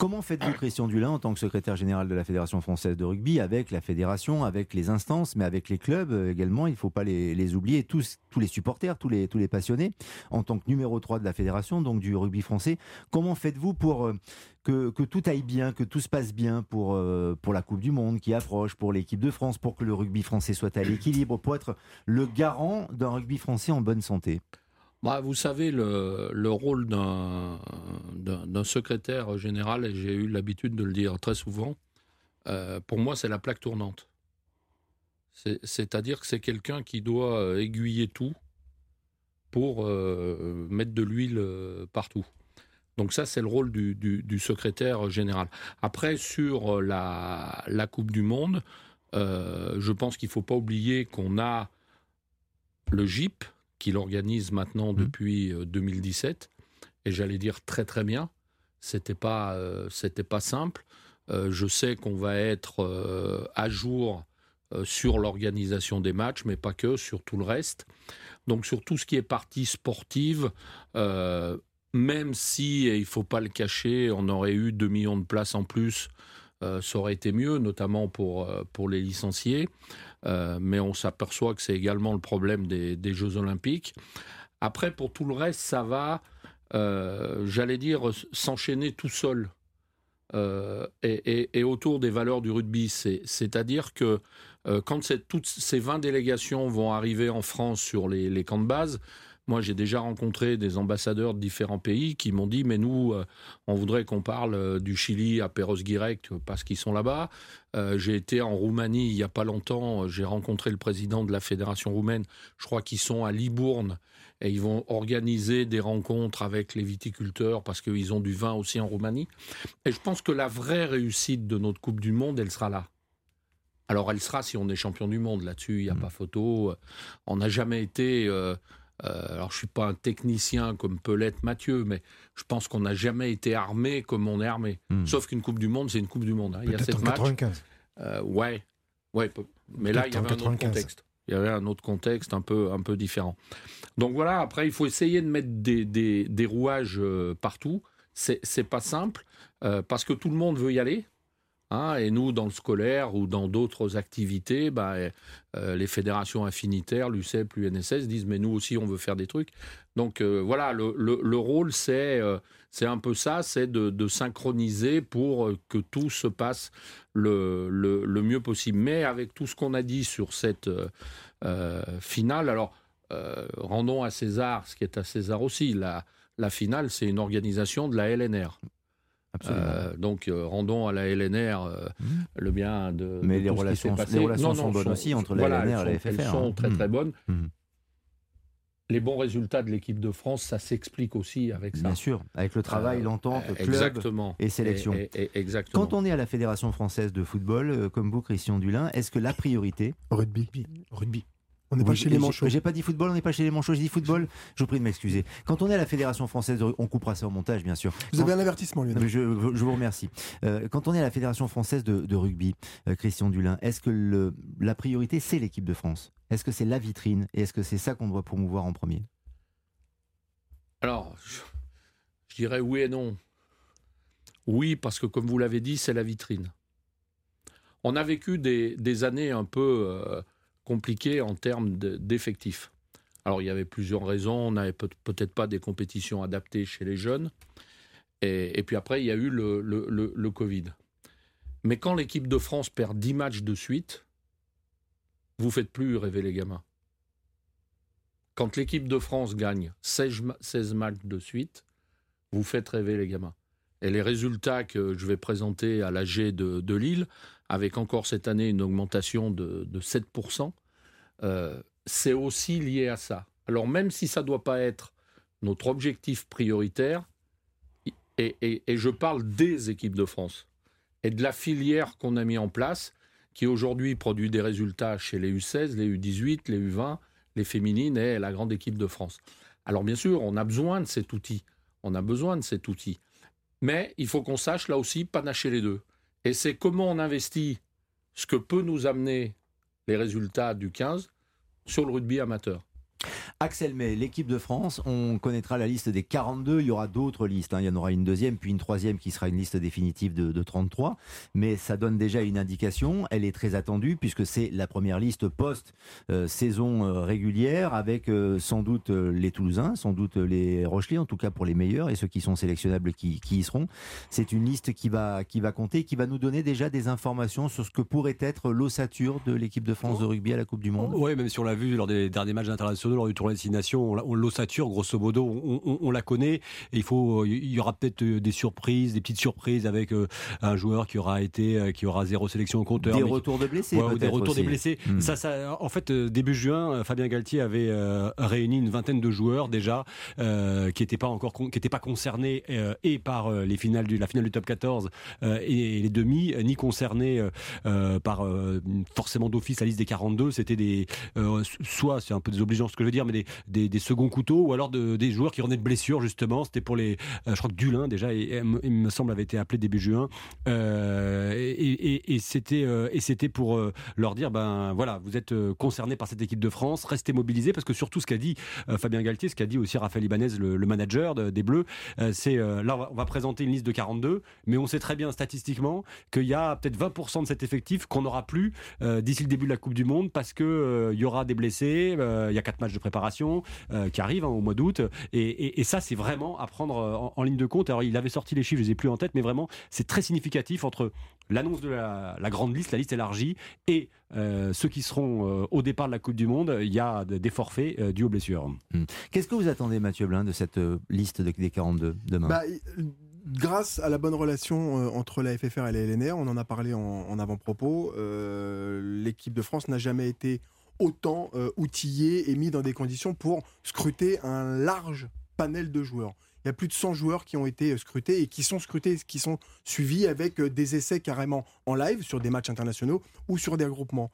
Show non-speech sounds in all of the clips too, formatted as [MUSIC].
Comment faites-vous, Christian Dulin, en tant que secrétaire général de la Fédération française de rugby, avec la fédération, avec les instances, mais avec les clubs également, il ne faut pas les, oublier, tous, tous les supporters, tous les, tous les passionnés, en tant que numéro 3 de la fédération, donc du rugby français, comment faites-vous pour euh, que, que, tout aille bien, que tout se passe bien pour, euh, pour la Coupe du Monde qui approche, pour l'équipe de France, pour que le rugby français soit à l'équilibre, pour être le garant d'un rugby français en bonne santé? Bah, vous savez, le, le rôle d'un secrétaire général, et j'ai eu l'habitude de le dire très souvent, euh, pour moi, c'est la plaque tournante. C'est-à-dire que c'est quelqu'un qui doit euh, aiguiller tout pour euh, mettre de l'huile partout. Donc ça, c'est le rôle du, secrétaire général. Après, sur la, la Coupe du Monde, je pense qu'il ne faut pas oublier qu'on a le GIP, qu'il organise maintenant mmh. depuis 2017. Euh, Et j'allais dire très très bien. C'était pas euh, c'était pas simple. Euh, je sais qu'on va être à jour sur l'organisation des matchs, mais pas que, sur tout le reste. Donc sur tout ce qui est partie sportive, même si, il faut pas le cacher, on aurait eu 2 millions de places en plus, ça aurait été mieux, notamment pour, pour les licenciés. Euh, mais on s'aperçoit que c'est également le problème des, Jeux Olympiques. Après, pour tout le reste, ça va, euh, j'allais dire, s'enchaîner tout seul. Euh, et, autour des valeurs du rugby. C'est-à-dire que quand toutes ces 20 délégations vont arriver en France sur les, les camps de base, moi, j'ai déjà rencontré des ambassadeurs de différents pays qui m'ont dit, mais nous, euh, on voudrait qu'on parle euh, du Chili à Perros-Guirec parce qu'ils sont là-bas. Euh, j'ai été en Roumanie il n'y a pas longtemps. J'ai rencontré le président de la fédération roumaine. Je crois qu'ils sont à Libourne et ils vont organiser des rencontres avec les viticulteurs parce qu'ils ont du vin aussi en Roumanie. Et je pense que la vraie réussite de notre Coupe du Monde, elle sera là. Alors elle sera si on est champion du monde là-dessus, il n'y a mmh. pas photo. On n'a jamais été euh, alors, je suis pas un technicien comme peut l'être Mathieu, mais je pense qu'on n'a jamais été armé comme on est armé. Hmm. Sauf qu'une Coupe du Monde, c'est une Coupe du Monde. Hein. Il y a cette en 95. Euh, ouais, ouais, mais là, il y avait un autre contexte. Il y avait un autre contexte un peu, un peu différent. Donc voilà, après, il faut essayer de mettre des, des, des rouages euh, partout. C'est pas simple, euh, parce que tout le monde veut y aller. Hein, et nous, dans le scolaire ou dans d'autres activités, bah, euh, les fédérations affinitaires, l'UCEP, l'UNSS disent mais nous aussi on veut faire des trucs. Donc euh, voilà, le, le, rôle c'est euh, un peu ça, c'est de, de, synchroniser pour que tout se passe le, le, mieux possible. Mais avec tout ce qu'on a dit sur cette finale, alors rendons à César ce qui est à César aussi. La, la finale, c'est une organisation de la LNR. Euh, donc euh, rendons à la LNR euh, mmh. le bien de. Mais les, relations, les relations sont bonnes aussi entre la LNR et la FFR. Elles sont hein. très très mmh. bonnes. Mmh. Les bons résultats de l'équipe de France, ça s'explique aussi avec ça. Bien sûr, avec le travail, l'entente, club exactement. et sélection. exactement. Quand on est à la Fédération française de football, comme vous, Christian Dulin, est-ce que la priorité Rugby. Rugby. On n'est pas chez les manchots. J'ai pas dit football, on n'est pas chez les manchots, j'ai dit football. Je vous prie de m'excuser. Quand on est à la Fédération française, de... on coupera ça au montage, bien sûr. Vous avez un avertissement, Lionel. Je, vous remercie. Euh, quand on est à la Fédération française de, rugby, euh, Christian Dulin, est-ce que le, la priorité, c'est l'équipe de France? Est-ce que c'est la vitrine? Et est-ce que c'est ça qu'on doit promouvoir en premier? Alors, je, dirais oui et non. Oui, parce que comme vous l'avez dit, c'est la vitrine. On a vécu des, années un peu... Euh, compliqué en termes d'effectifs. Alors il y avait plusieurs raisons, on n'avait peut-être pas des compétitions adaptées chez les jeunes, et, puis après il y a eu le, Covid. Mais quand l'équipe de France perd 10 matchs de suite, vous faites plus rêver les gamins. Quand l'équipe de France gagne 16, 16 matchs de suite, vous faites rêver les gamins. Et les résultats que je vais présenter à l'AG de, de Lille, avec encore cette année une augmentation de, 7%, euh, c'est aussi lié à ça. Alors même si ça ne doit pas être notre objectif prioritaire, et, je parle des équipes de France et de la filière qu'on a mis en place, qui aujourd'hui produit des résultats chez les U16, les U18, les U20, les féminines et la grande équipe de France. Alors bien sûr, on a besoin de cet outil. On a besoin de cet outil. Mais il faut qu'on sache là aussi panacher les deux. Et c'est comment on investit ce que peut nous amener les résultats du 15 sur le rugby amateur. Axel May, l'équipe de France, on connaîtra la liste des 42, il y aura d'autres listes, hein. il y en aura une deuxième, puis une troisième qui sera une liste définitive de, 33, mais ça donne déjà une indication, elle est très attendue puisque c'est la première liste post-saison euh, régulière avec euh, sans doute euh, les Toulousains, sans doute les Rochelais, en tout cas pour les meilleurs et ceux qui sont sélectionnables qui, qui y seront. C'est une liste qui va, qui va compter, qui va nous donner déjà des informations sur ce que pourrait être l'ossature de l'équipe de France de rugby à la Coupe du Monde. Oui, même si on l'a vu lors des derniers matchs internationaux, lors du tournoi destination, on, l'ossature, grosso modo, on, la connaît. Et il faut, il y aura peut-être euh, des surprises, des petites surprises avec euh, un joueur qui aura été, euh, qui aura zéro sélection au compteur. Des retours de blessés. des retours des blessés. Hmm. Ça, ça, en fait, début juin, Fabien Galtier avait réuni une vingtaine de joueurs déjà qui n'étaient pas encore, qui n'étaient pas concernés et par les finales du, la finale du top 14 et les demi, ni concernés par forcément d'office la liste des 42. C'était des, soit c'est un peu désobligeant ce que je veux dire, mais des, des, seconds couteaux ou alors de, des joueurs qui revenaient de blessures justement. C'était pour les, euh, je crois que Dulin déjà, il me semble avait été appelé début juin. Euh, et, et c'était euh, et c'était pour leur dire ben voilà, vous êtes concernés par cette équipe de France, restez mobilisés parce que surtout ce qu'a dit Fabien Galtier, ce qu'a dit aussi Raphaël Ibanez, le, manager des Bleus, c'est là on va, présenter une liste de 42, mais on sait très bien statistiquement qu'il y a peut-être 20% de cet effectif qu'on n'aura plus d'ici le début de la Coupe du Monde parce que il y aura des blessés, il y a quatre matchs de préparation qui arrivent hein, au mois d'août. Et, ça, c'est vraiment à prendre en, ligne de compte. Alors, il avait sorti les chiffres, je les ai plus en tête, mais vraiment, c'est très significatif entre l'annonce de la, grande liste, la liste élargie, et euh, ceux qui seront euh, au départ de la Coupe du Monde. Il y a des forfaits euh, dus aux blessures. Hmm. Qu'est-ce que vous attendez, Mathieu Blin, de cette liste des 42 demain? Bah, grâce à la bonne relation entre la FFR et la LNR, on en a parlé en, en avant-propos, l'équipe de France n'a jamais été autant euh, outillé et mis dans des conditions pour scruter un large panel de joueurs. Il y a plus de 100 joueurs qui ont été euh, scrutés et qui sont scrutés, qui sont suivis avec euh, des essais carrément en live sur des matchs internationaux ou sur des regroupements.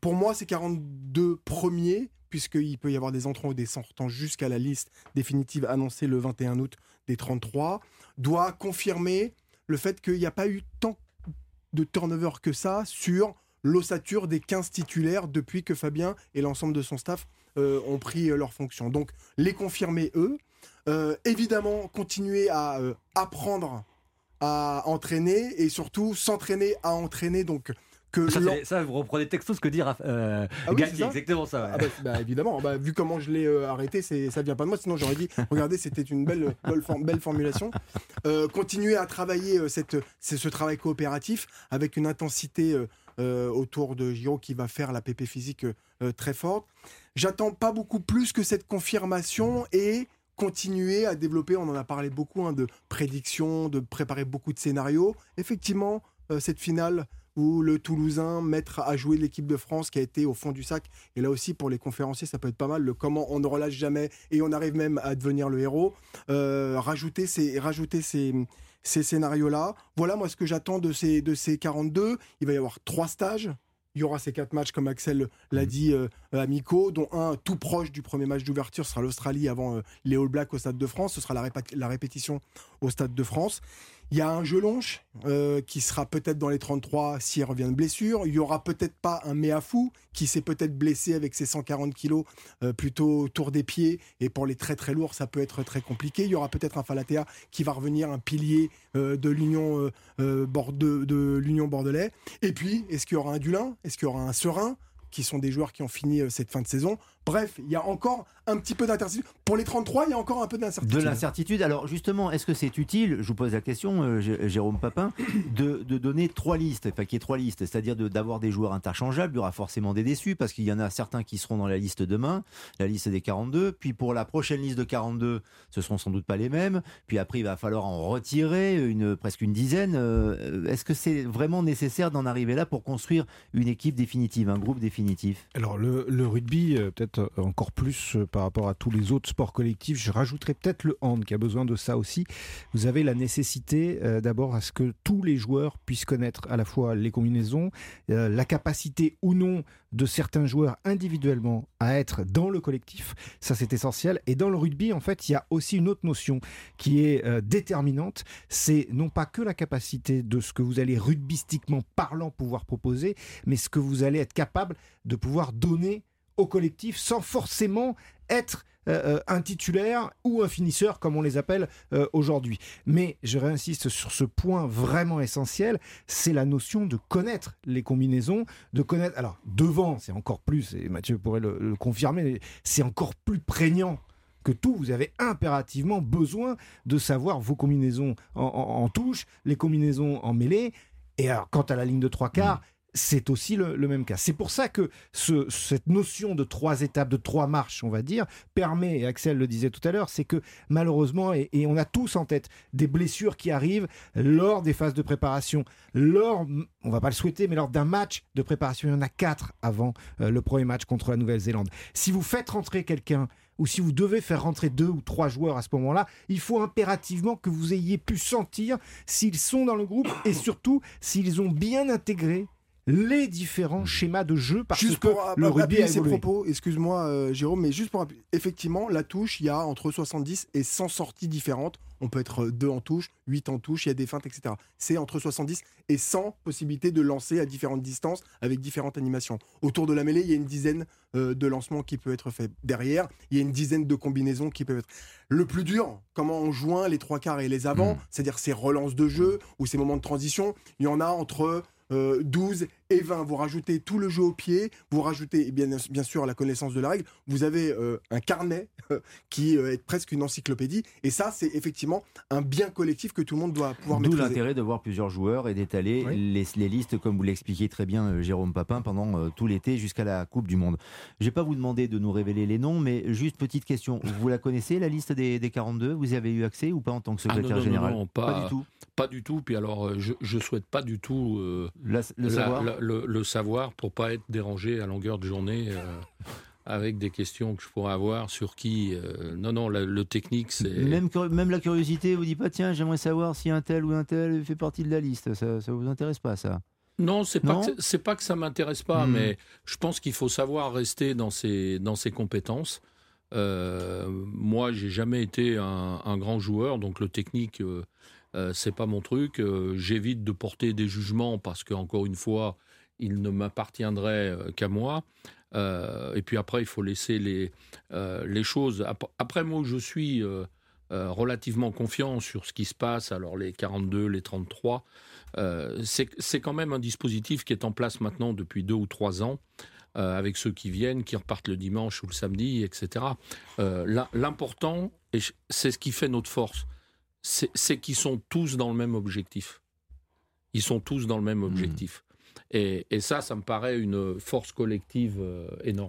pour moi, ces 42 premiers, puisqu'il peut y avoir des entrants ou des sortants jusqu'à la liste définitive annoncée le 21 août des 33, doit confirmer le fait qu'il n'y a pas eu tant de turnover que ça sur l'ossature des 15 titulaires depuis que Fabien et l'ensemble de son staff euh, ont pris euh, leur fonction. Donc les confirmer eux, euh, évidemment continuer à apprendre à entraîner et surtout s'entraîner à entraîner donc que ça, vous reprenez texto ce que dit euh, ah exactement ça. Ah bah, bah, évidemment, bah, vu comment je l'ai arrêté, c'est ça vient pas de moi. Sinon j'aurais dit, regardez, c'était une belle, belle, formulation. continuer à travailler cette, ce travail coopératif avec une intensité euh, autour de Giro qui va faire la PP physique euh, très forte. J'attends pas beaucoup plus que cette confirmation et continuer à développer, on en a parlé beaucoup, hein, de prédictions, de préparer beaucoup de scénarios. Effectivement, euh, cette finale où le Toulousain mettre à jouer l'équipe de France qui a été au fond du sac. Et là aussi, pour les conférenciers, ça peut être pas mal. Le comment on ne relâche jamais et on arrive même à devenir le héros. rajouter ces, rajouter ces scénarios-là. Voilà moi ce que j'attends de ces, de ces 42. Il va y avoir trois stages. Il y aura ces quatre matchs, comme Axel l'a mm. dit, euh, amicaux, dont un tout proche du premier match d'ouverture sera l'Australie avant euh, les All Blacks au Stade de France. Ce sera la, la répétition au Stade de France. Il y a un Gelonche euh, qui sera peut-être dans les 33 s'il revient de blessure. Il y aura peut-être pas un Méafou qui s'est peut-être blessé avec ses 140 kilos euh, plutôt autour des pieds. Et pour les très très lourds, ça peut être très compliqué. Il y aura peut-être un Falatea qui va revenir, un pilier euh, de l'Union de, de l'Union Bordelais. Et puis, est-ce qu'il y aura un Dulin? Est-ce qu'il y aura un Serein? Qui sont des joueurs qui ont fini cette fin de saison Bref, il y a encore un petit peu d'incertitude. Pour les 33, il y a encore un peu d'incertitude. De l'incertitude. Alors justement, est-ce que c'est utile, je vous pose la question, euh, Jérôme Papin, de, donner trois listes, enfin qu'il y ait trois listes, c'est-à-dire d'avoir des joueurs interchangeables, il y aura forcément des déçus, parce qu'il y en a certains qui seront dans la liste demain, la liste des 42, puis pour la prochaine liste de 42, ce seront sans doute pas les mêmes, puis après il va falloir en retirer une, presque une dizaine. Euh, est-ce que c'est vraiment nécessaire d'en arriver là pour construire une équipe définitive, un groupe définitif? Alors le, rugby, euh, peut-être encore plus euh, par rapport à tous les autres sports collectifs. Je rajouterais peut-être le hand qui a besoin de ça aussi. Vous avez la nécessité euh, d'abord à ce que tous les joueurs puissent connaître à la fois les combinaisons, la capacité ou non de certains joueurs individuellement à être dans le collectif. Ça, c'est essentiel. Et dans le rugby, en fait, il y a aussi une autre notion qui est déterminante. C'est non pas que la capacité de ce que vous allez rugbystiquement parlant pouvoir proposer, mais ce que vous allez être capable de pouvoir donner au collectif sans forcément être euh, euh, un titulaire ou un finisseur, comme on les appelle euh, aujourd'hui. Mais je réinsiste sur ce point vraiment essentiel, c'est la notion de connaître les combinaisons, de connaître... Alors, devant, c'est encore plus, et Mathieu pourrait le, confirmer, c'est encore plus prégnant que tout, vous avez impérativement besoin de savoir vos combinaisons en, touche, les combinaisons en mêlée. Et alors, quant à la ligne de trois quarts, mmh c'est aussi le, même cas. C'est pour ça que cette notion de trois étapes, de trois marches, on va dire, permet, et Axel le disait tout à l'heure, c'est que malheureusement, et, on a tous en tête des blessures qui arrivent lors des phases de préparation, lors, on va pas le souhaiter, mais lors d'un match de préparation, il y en a quatre avant euh, le premier match contre la Nouvelle-Zélande. Si vous faites rentrer quelqu'un ou si vous devez faire rentrer deux ou trois joueurs à ce moment-là, il faut impérativement que vous ayez pu sentir s'ils sont dans le groupe et surtout s'ils ont bien intégré les différents schémas de jeu parce juste que pour le rugby a ses propos, excuse-moi euh, Jérôme, mais juste pour effectivement la touche, il y a entre 70 et 100 sorties différentes. On peut être 2 en touche, 8 en touche, il y a des feintes, etc. C'est entre 70 et 100 possibilités de lancer à différentes distances avec différentes animations. Autour de la mêlée, il y a une dizaine euh, de lancements qui peuvent être faits. Derrière, il y a une dizaine de combinaisons qui peuvent être. Le plus dur, comment on joint les trois quarts et les avants, mm. c'est-à-dire ces relances de jeu ou ces moments de transition, il y en a entre 12 euh, et 20. Vous rajoutez tout le jeu au pied, vous rajoutez bien, bien sûr la connaissance de la règle. Vous avez euh, un carnet [LAUGHS] qui euh, est presque une encyclopédie. Et ça, c'est effectivement un bien collectif que tout le monde doit pouvoir. D'où l'intérêt de voir plusieurs joueurs et d'étaler les, listes, comme vous l'expliquiez très bien, Jérôme Papin, pendant tout l'été jusqu'à la Coupe du Monde. Je ne vais pas vous demander de nous révéler les noms, mais juste petite question. Vous la connaissez, la liste des, 42 Vous y avez eu accès ou pas en tant que ah, secrétaire général? pas, du tout. Pas du tout. Puis alors, je ne souhaite pas du tout le, savoir? Le, savoir pour pas être dérangé à longueur de journée euh, avec des questions que je pourrais avoir sur qui. Euh, non, non, le technique, c'est. Même, même la curiosité vous dit pas tiens, j'aimerais savoir si un tel ou un tel fait partie de la liste. Ça, ça vous intéresse pas, ça? Non, c'est pas c'est pas que ça m'intéresse pas, hmm. mais je pense qu'il faut savoir rester dans ses dans ses compétences. Euh, moi, j'ai jamais été un, grand joueur, donc le technique, euh, c'est pas mon truc. Euh, j'évite de porter des jugements parce qu'encore une fois, il ne m'appartiendrait euh, qu'à moi. et puis après, il faut laisser les, les choses. Après, moi, je suis relativement confiant sur ce qui se passe. Alors, les 42, les 33, c'est quand même un dispositif qui est en place maintenant depuis deux ou trois ans. avec ceux qui viennent, qui repartent le dimanche ou le samedi, etc. L'important, c'est ce qui fait notre force, c'est qu'ils sont tous dans le même objectif. Ils sont tous dans le même hmm. objectif. Et, ça, ça me paraît une force collective euh, énorme.